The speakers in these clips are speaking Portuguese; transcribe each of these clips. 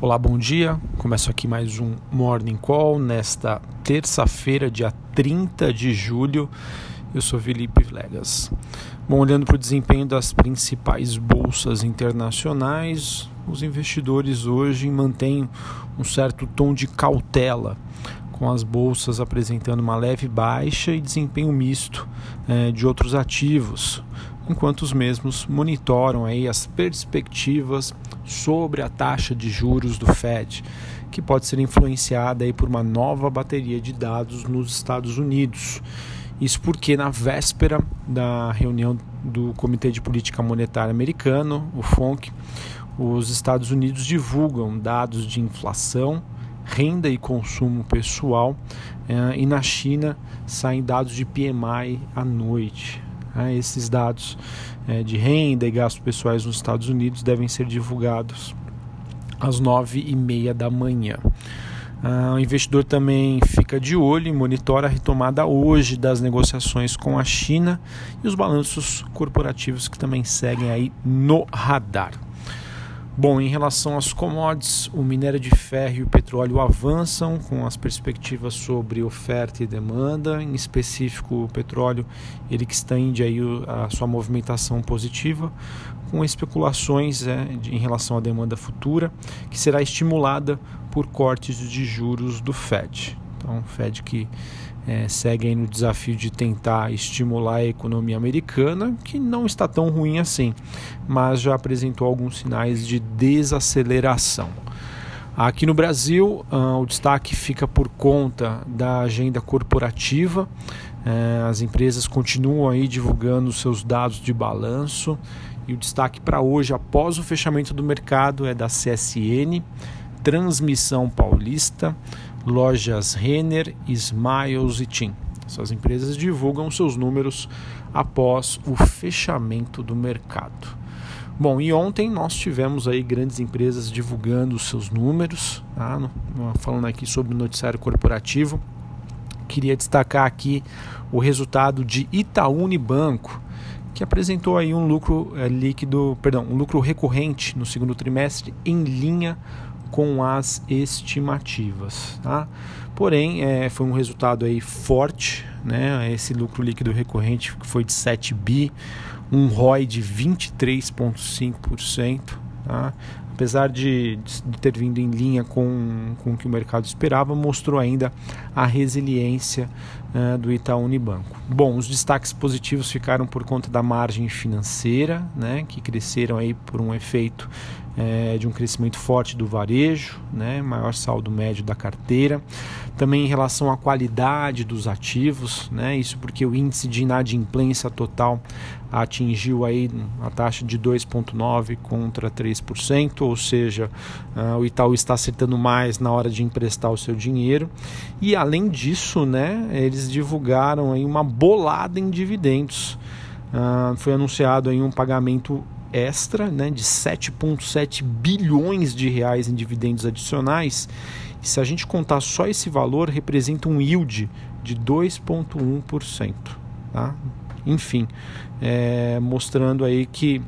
Olá, bom dia. Começo aqui mais um Morning Call nesta terça-feira, dia 30 de julho. Eu sou Felipe Vlegas. Bom, olhando para o desempenho das principais bolsas internacionais, os investidores hoje mantêm um certo tom de cautela, com as bolsas apresentando uma leve baixa e desempenho misto eh, de outros ativos, enquanto os mesmos monitoram aí as perspectivas sobre a taxa de juros do Fed, que pode ser influenciada aí por uma nova bateria de dados nos Estados Unidos. Isso porque na véspera da reunião do Comitê de Política Monetária Americano, o FONC, os Estados Unidos divulgam dados de inflação, renda e consumo pessoal, eh, e na China saem dados de PMI à noite. Né? Esses dados é, de renda e gastos pessoais nos Estados Unidos devem ser divulgados às nove e meia da manhã. Uh, o investidor também fica de olho e monitora a retomada hoje das negociações com a China e os balanços corporativos que também seguem aí no radar. Bom, em relação às commodities, o minério de ferro e o petróleo avançam com as perspectivas sobre oferta e demanda, em específico o petróleo, ele que estende aí a sua movimentação positiva, com especulações é, em relação à demanda futura, que será estimulada por cortes de juros do Fed. Então, o Fed que é, segue no desafio de tentar estimular a economia americana, que não está tão ruim assim, mas já apresentou alguns sinais de desaceleração. Aqui no Brasil, uh, o destaque fica por conta da agenda corporativa. Uh, as empresas continuam aí divulgando seus dados de balanço e o destaque para hoje, após o fechamento do mercado, é da CSN, Transmissão Paulista, lojas Renner, Smiles e Tim. Essas empresas divulgam seus números após o fechamento do mercado. Bom, e ontem nós tivemos aí grandes empresas divulgando seus números, tá? falando aqui sobre o noticiário corporativo. Queria destacar aqui o resultado de Itaú Unibanco, que apresentou aí um lucro é, líquido, perdão, um lucro recorrente no segundo trimestre em linha com as estimativas. Tá? Porém, é, foi um resultado aí forte, né? esse lucro líquido recorrente foi de 7 bi, um ROI de 23,5%. Tá? Apesar de, de, ter vindo em linha com, com o que o mercado esperava, mostrou ainda a resiliência uh, do Itaú Unibanco. Bom, os destaques positivos ficaram por conta da margem financeira, né, que cresceram aí por um efeito é, de um crescimento forte do varejo, né, maior saldo médio da carteira. Também em relação à qualidade dos ativos, né, isso porque o índice de inadimplência total atingiu aí a taxa de 2,9% contra 3%, ou seja, uh, o Itaú está acertando mais na hora de emprestar o seu dinheiro. E além disso, né, eles divulgaram aí uma bolada em dividendos. Uh, foi anunciado aí um pagamento extra né, de 7,7 bilhões de reais em dividendos adicionais. E se a gente contar só esse valor, representa um yield de 2,1%. Tá? Enfim, é, mostrando aí que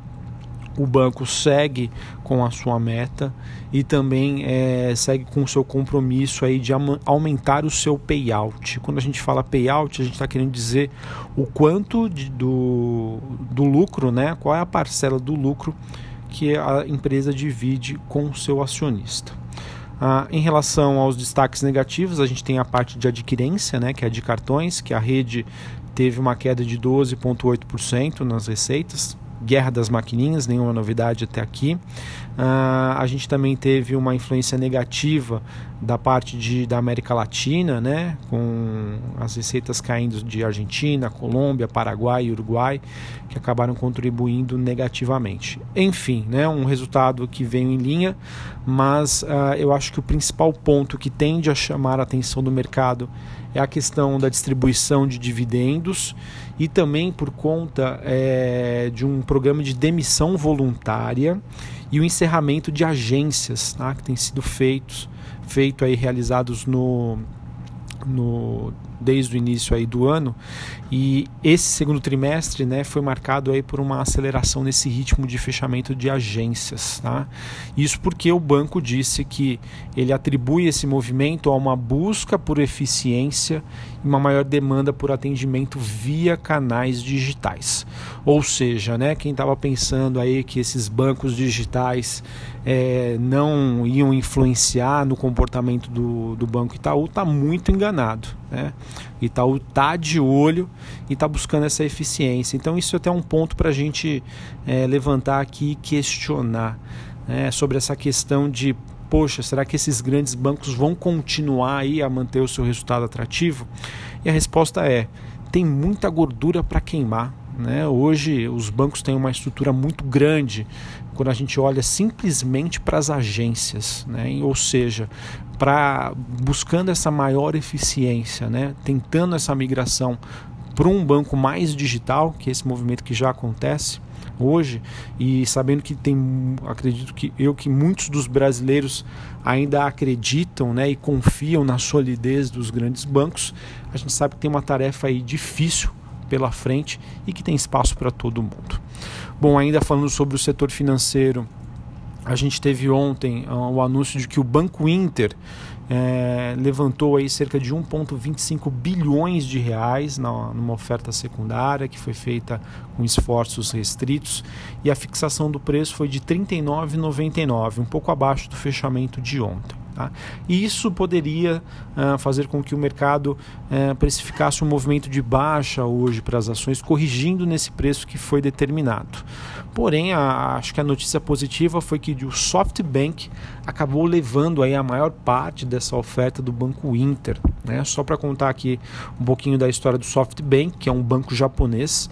o banco segue com a sua meta e também é, segue com o seu compromisso aí de aumentar o seu payout. Quando a gente fala payout, a gente está querendo dizer o quanto de, do, do lucro, né? qual é a parcela do lucro que a empresa divide com o seu acionista. Ah, em relação aos destaques negativos, a gente tem a parte de adquirência, né, que é de cartões, que a rede teve uma queda de 12,8% nas receitas, Guerra das Maquininhas, nenhuma novidade até aqui. Uh, a gente também teve uma influência negativa da parte de, da América Latina, né, com as receitas caindo de Argentina, Colômbia, Paraguai e Uruguai, que acabaram contribuindo negativamente. Enfim, né, um resultado que veio em linha, mas uh, eu acho que o principal ponto que tende a chamar a atenção do mercado é a questão da distribuição de dividendos e também por conta é, de um programa de demissão voluntária e o encerramento de agências tá, que têm sido feitos, feito aí, realizados no, no desde o início aí do ano e esse segundo trimestre né, foi marcado aí por uma aceleração nesse ritmo de fechamento de agências. Tá? Isso porque o banco disse que ele atribui esse movimento a uma busca por eficiência e uma maior demanda por atendimento via canais digitais. Ou seja, né, quem estava pensando aí que esses bancos digitais é, não iam influenciar no comportamento do, do Banco Itaú está muito enganado. Né? Itaú está de olho e está buscando essa eficiência. Então, isso é até um ponto para a gente é, levantar aqui e questionar né, sobre essa questão de poxa, será que esses grandes bancos vão continuar aí a manter o seu resultado atrativo? E a resposta é: tem muita gordura para queimar. Né? Hoje os bancos têm uma estrutura muito grande quando a gente olha simplesmente para as agências, né? ou seja, para buscando essa maior eficiência, né? tentando essa migração para um banco mais digital, que é esse movimento que já acontece hoje, e sabendo que tem, acredito que eu que muitos dos brasileiros ainda acreditam né, e confiam na solidez dos grandes bancos, a gente sabe que tem uma tarefa aí difícil pela frente e que tem espaço para todo mundo. Bom, ainda falando sobre o setor financeiro, a gente teve ontem uh, o anúncio de que o Banco Inter é, levantou aí cerca de 1,25 bilhões de reais na, numa oferta secundária que foi feita com esforços restritos e a fixação do preço foi de R$ 39,99, um pouco abaixo do fechamento de ontem. Tá? E isso poderia uh, fazer com que o mercado uh, precificasse um movimento de baixa hoje para as ações, corrigindo nesse preço que foi determinado. Porém, a, acho que a notícia positiva foi que o SoftBank acabou levando aí a maior parte dessa oferta do Banco Inter. Né? Só para contar aqui um pouquinho da história do SoftBank, que é um banco japonês.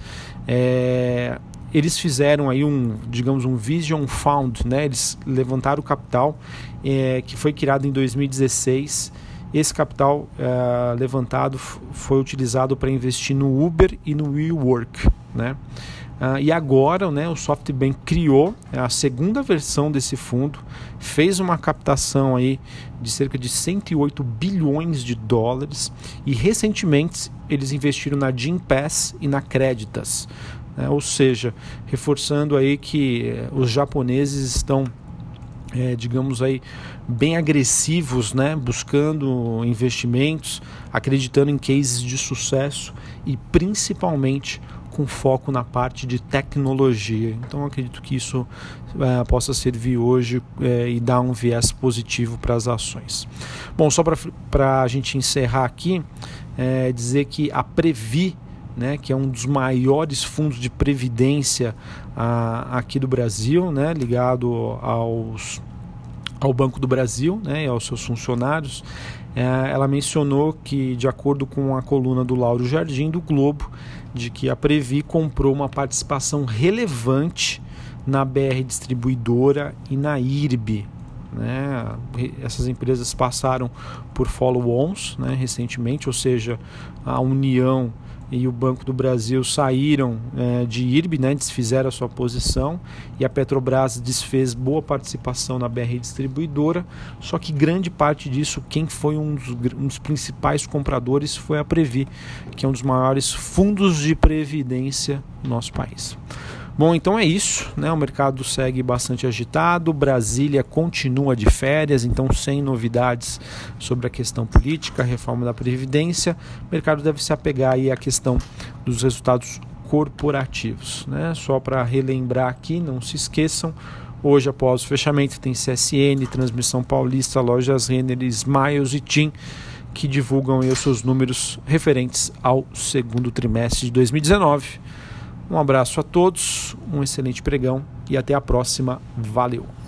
É, eles fizeram aí um, digamos, um Vision Fund, né? Eles levantaram o capital é, que foi criado em 2016. Esse capital é, levantado foi utilizado para investir no Uber e no WeWork, né? Uh, e agora né, o SoftBank criou a segunda versão desse fundo, fez uma captação aí de cerca de 108 bilhões de dólares e recentemente eles investiram na Gympass e na Creditas. Né? ou seja, reforçando aí que eh, os japoneses estão é, digamos aí, bem agressivos, né? buscando investimentos, acreditando em cases de sucesso e principalmente com foco na parte de tecnologia. Então acredito que isso é, possa servir hoje é, e dar um viés positivo para as ações. Bom, só para a gente encerrar aqui, dizer que a Previ né, que é um dos maiores fundos de previdência ah, aqui do Brasil, né, ligado aos, ao Banco do Brasil né, e aos seus funcionários. É, ela mencionou que, de acordo com a coluna do Lauro Jardim do Globo, de que a Previ comprou uma participação relevante na BR Distribuidora e na IRB. Né? Essas empresas passaram por follow-ons né, recentemente, ou seja, a união e o Banco do Brasil saíram é, de IRB, né, desfizeram a sua posição e a Petrobras desfez boa participação na BR distribuidora, só que grande parte disso, quem foi um dos, um dos principais compradores foi a Previ, que é um dos maiores fundos de previdência do nosso país. Bom, então é isso, né? O mercado segue bastante agitado, Brasília continua de férias, então sem novidades sobre a questão política, a reforma da previdência. O mercado deve se apegar aí à questão dos resultados corporativos, né? Só para relembrar aqui, não se esqueçam, hoje após o fechamento tem CSN, Transmissão Paulista, Lojas Renner, Smiles e TIM que divulgam os seus números referentes ao segundo trimestre de 2019. Um abraço a todos, um excelente pregão e até a próxima. Valeu!